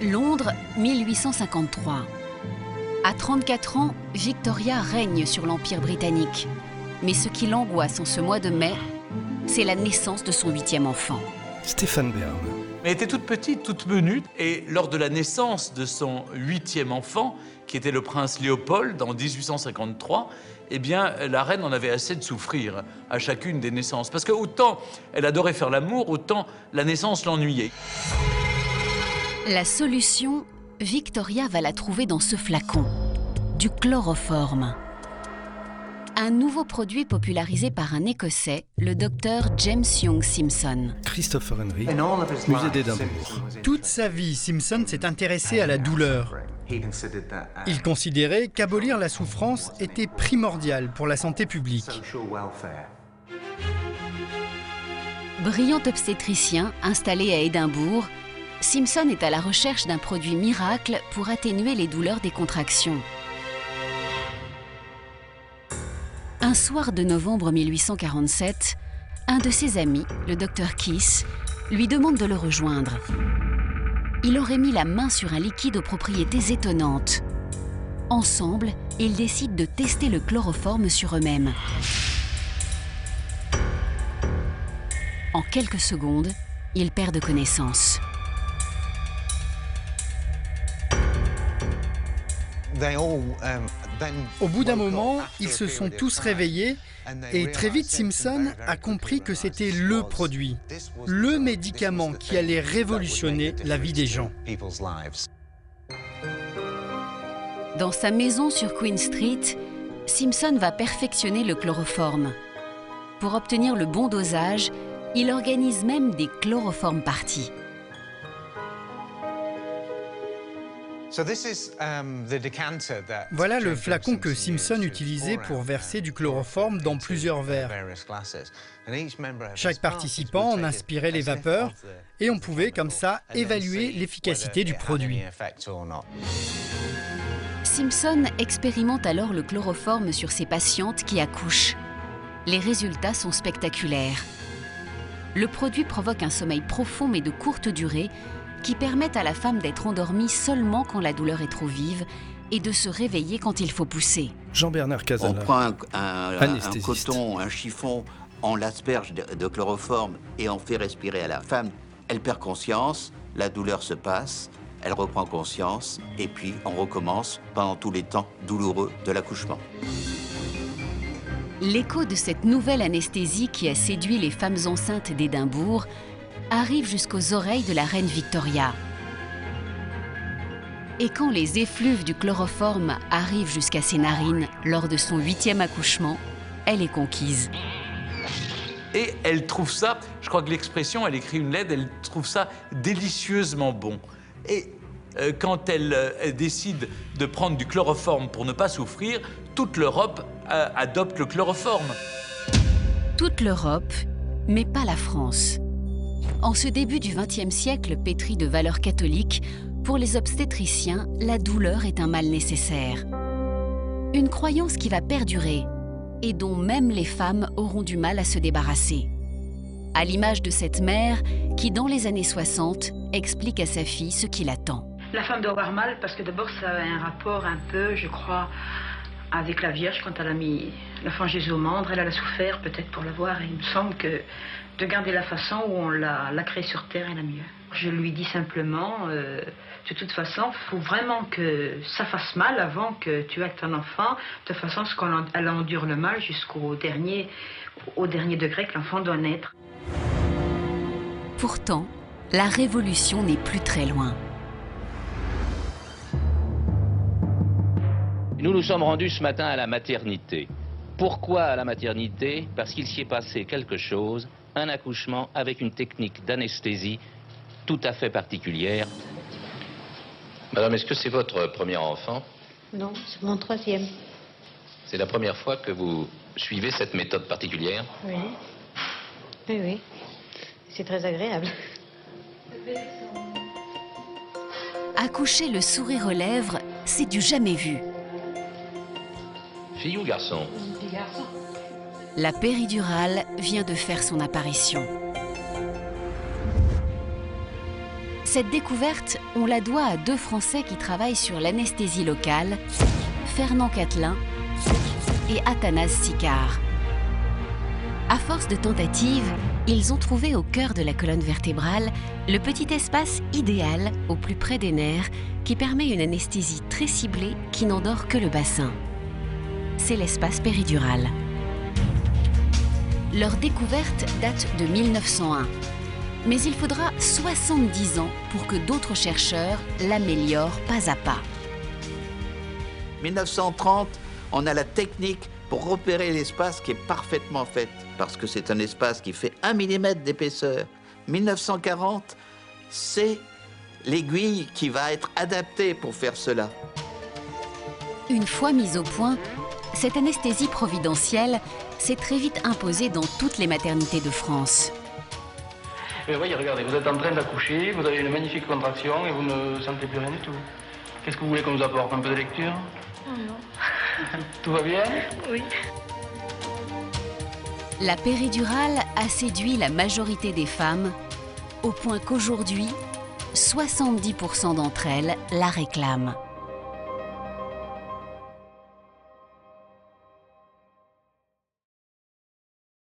Londres, 1853. À 34 ans, Victoria règne sur l'Empire britannique. Mais ce qui l'angoisse en ce mois de mai, c'est la naissance de son huitième enfant. Stéphane Bern. Elle était toute petite, toute menue, et lors de la naissance de son huitième enfant, qui était le prince Léopold en 1853, eh bien, la reine en avait assez de souffrir à chacune des naissances. Parce que autant elle adorait faire l'amour, autant la naissance l'ennuyait. La solution, Victoria va la trouver dans ce flacon, du chloroforme. Un nouveau produit popularisé par un Écossais, le docteur James Young Simpson. Christopher Henry, musée d'Édimbourg. Toute sa vie, Simpson s'est intéressé à la douleur. Il considérait qu'abolir la souffrance était primordial pour la santé publique. Brillant obstétricien installé à Édimbourg, Simpson est à la recherche d'un produit miracle pour atténuer les douleurs des contractions. Un soir de novembre 1847, un de ses amis, le docteur Kiss, lui demande de le rejoindre. Il aurait mis la main sur un liquide aux propriétés étonnantes. Ensemble, ils décident de tester le chloroforme sur eux-mêmes. En quelques secondes, ils perdent connaissance. Au bout d'un moment, ils se sont tous réveillés et très vite Simpson a compris que c'était le produit, le médicament qui allait révolutionner la vie des gens. Dans sa maison sur Queen Street, Simpson va perfectionner le chloroforme. Pour obtenir le bon dosage, il organise même des chloroformes parties. Voilà le flacon que Simpson utilisait pour verser du chloroforme dans plusieurs verres. Chaque participant en inspirait les vapeurs et on pouvait comme ça évaluer l'efficacité du produit. Simpson expérimente alors le chloroforme sur ses patientes qui accouchent. Les résultats sont spectaculaires. Le produit provoque un sommeil profond mais de courte durée qui permettent à la femme d'être endormie seulement quand la douleur est trop vive et de se réveiller quand il faut pousser. Jean-Bernard On Casala, prend un, un- un Anesthésiste. coton, un chiffon, on l'asperge de, de chloroforme et on fait respirer à la femme. Elle perd conscience, la douleur se passe, elle reprend conscience et puis on recommence pendant tous les temps douloureux de l'accouchement. L'écho de cette nouvelle anesthésie qui a séduit les femmes enceintes d'Édimbourg arrive jusqu'aux oreilles de la reine Victoria. Et quand les effluves du chloroforme arrivent jusqu'à ses narines lors de son huitième accouchement, elle est conquise. Et elle trouve ça, je crois que l'expression, elle écrit une lettre, elle trouve ça délicieusement bon. Et euh, quand elle, euh, elle décide de prendre du chloroforme pour ne pas souffrir, toute l'Europe euh, adopte le chloroforme. Toute l'Europe, mais pas la France. En ce début du XXe siècle pétri de valeurs catholiques, pour les obstétriciens, la douleur est un mal nécessaire. Une croyance qui va perdurer et dont même les femmes auront du mal à se débarrasser. À l'image de cette mère qui, dans les années 60, explique à sa fille ce qui l'attend. La femme doit avoir mal parce que d'abord ça a un rapport un peu, je crois, avec la Vierge quand elle a mis l'enfant Jésus au mandre. Elle, a souffert peut-être pour l'avoir il me semble que de garder la façon où on l'a l'a créé sur terre est la mieux. Je lui dis simplement, euh, de toute façon, il faut vraiment que ça fasse mal avant que tu aies ton enfant, de façon à ce qu'elle endure le mal jusqu'au dernier, au dernier degré que l'enfant doit naître. Pourtant, la révolution n'est plus très loin. Nous nous sommes rendus ce matin à la maternité. Pourquoi à la maternité? Parce qu'il s'y est passé quelque chose, un accouchement avec une technique d'anesthésie tout à fait particulière. Madame, est-ce que c'est votre premier enfant? Non, c'est mon troisième. C'est la première fois que vous suivez cette méthode particulière? Oui. Oui, oui. C'est très agréable. Accoucher le sourire aux lèvres, c'est du jamais vu. Fille garçon La péridurale vient de faire son apparition. Cette découverte, on la doit à deux Français qui travaillent sur l'anesthésie locale, Fernand Catelin et Athanase Sicard. À force de tentatives, ils ont trouvé au cœur de la colonne vertébrale le petit espace idéal au plus près des nerfs qui permet une anesthésie très ciblée qui n'endort que le bassin. L'espace péridural. Leur découverte date de 1901. Mais il faudra 70 ans pour que d'autres chercheurs l'améliorent pas à pas. 1930, on a la technique pour repérer l'espace qui est parfaitement fait, parce que c'est un espace qui fait 1 mm d'épaisseur. 1940, c'est l'aiguille qui va être adaptée pour faire cela. Une fois mise au point, cette anesthésie providentielle s'est très vite imposée dans toutes les maternités de France. Mais voyez, regardez, vous êtes en train d'accoucher, vous avez une magnifique contraction et vous ne sentez plus rien du tout. Qu'est-ce que vous voulez qu'on vous apporte Un peu de lecture? Non. Tout va bien? Oui. La péridurale a séduit la majorité des femmes, au point qu'aujourd'hui, 70% d'entre elles la réclament.